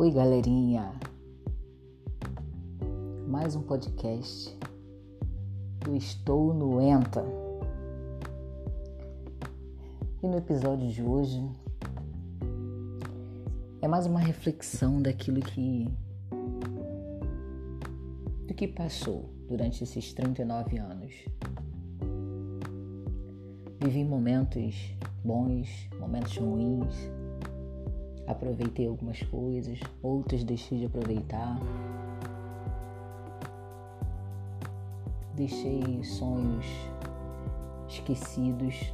Oi, galerinha! Mais um podcast do Estou no Enta. E no episódio de hoje é mais uma reflexão daquilo que do que passou durante esses 39 anos. Vivi momentos bons, momentos ruins, aproveitei algumas coisas, outras deixei de aproveitar. Deixei sonhos esquecidos.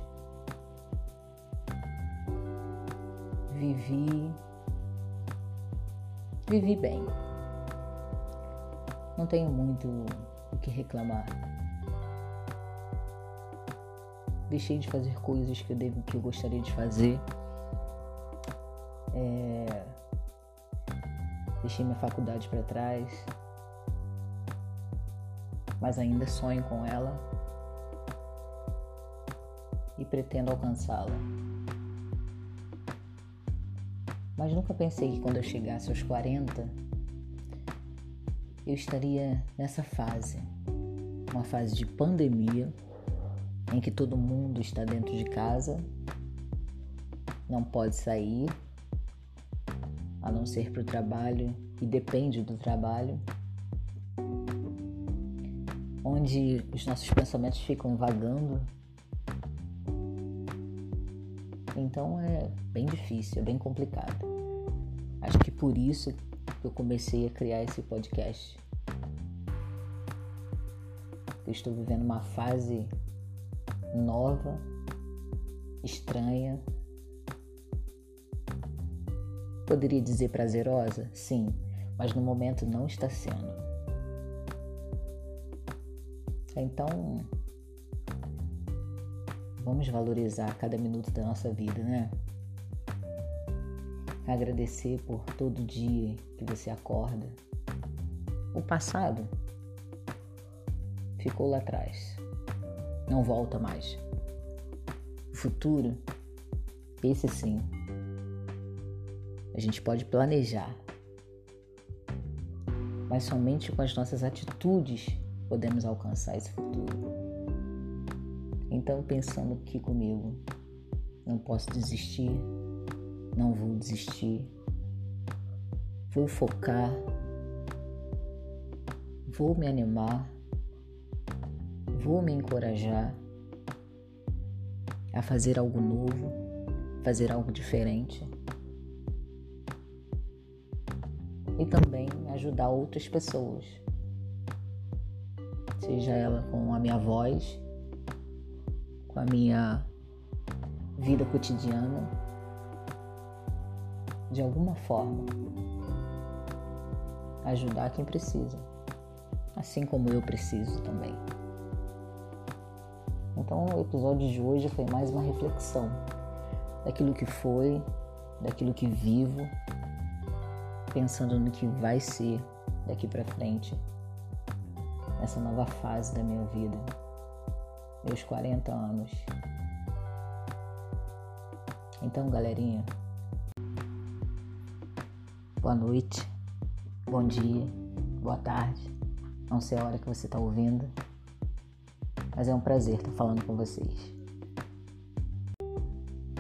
Vivi. Vivi bem. Não tenho muito o que reclamar. Deixei de fazer coisas que eu, devo, que eu gostaria de fazer. É... Deixei minha faculdade para trás, mas ainda sonho com ela. E pretendo alcançá-la. Mas nunca pensei que quando eu chegasse aos 40 eu estaria nessa fase, uma fase de pandemia, em que todo mundo está dentro de casa, não pode sair, a não ser para o trabalho e depende do trabalho, onde os nossos pensamentos ficam vagando. Então é bem difícil, é bem complicado. Acho que por isso que eu comecei a criar esse podcast. Eu estou vivendo uma fase nova, estranha, Poderia dizer prazerosa? Sim, mas no momento não está sendo. Então, vamos valorizar cada minuto da nossa vida, né? Agradecer por todo dia que você acorda. O passado ficou lá atrás, não volta mais. O futuro, esse sim, a gente pode planejar, mas somente com as nossas atitudes podemos alcançar esse futuro. Então, pensando aqui comigo, não posso desistir, não vou desistir, vou focar, vou me animar, vou me encorajar a fazer algo novo, fazer algo diferente e também ajudar outras pessoas. Seja ela com a minha voz, com a minha vida cotidiana, de alguma forma, ajudar quem precisa, assim como eu preciso também. Então, o episódio de hoje foi mais uma reflexão daquilo que foi, daquilo que vivo pensando no que vai ser daqui para frente, nessa nova fase da minha vida, meus 40 anos. Então, galerinha, boa noite, bom dia, boa tarde. Não sei a hora que você está ouvindo, mas é um prazer estar falando com vocês.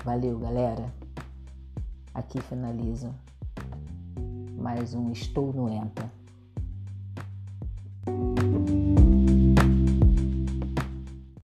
Valeu, galera. Aqui finalizo mais um Estou no ENTA.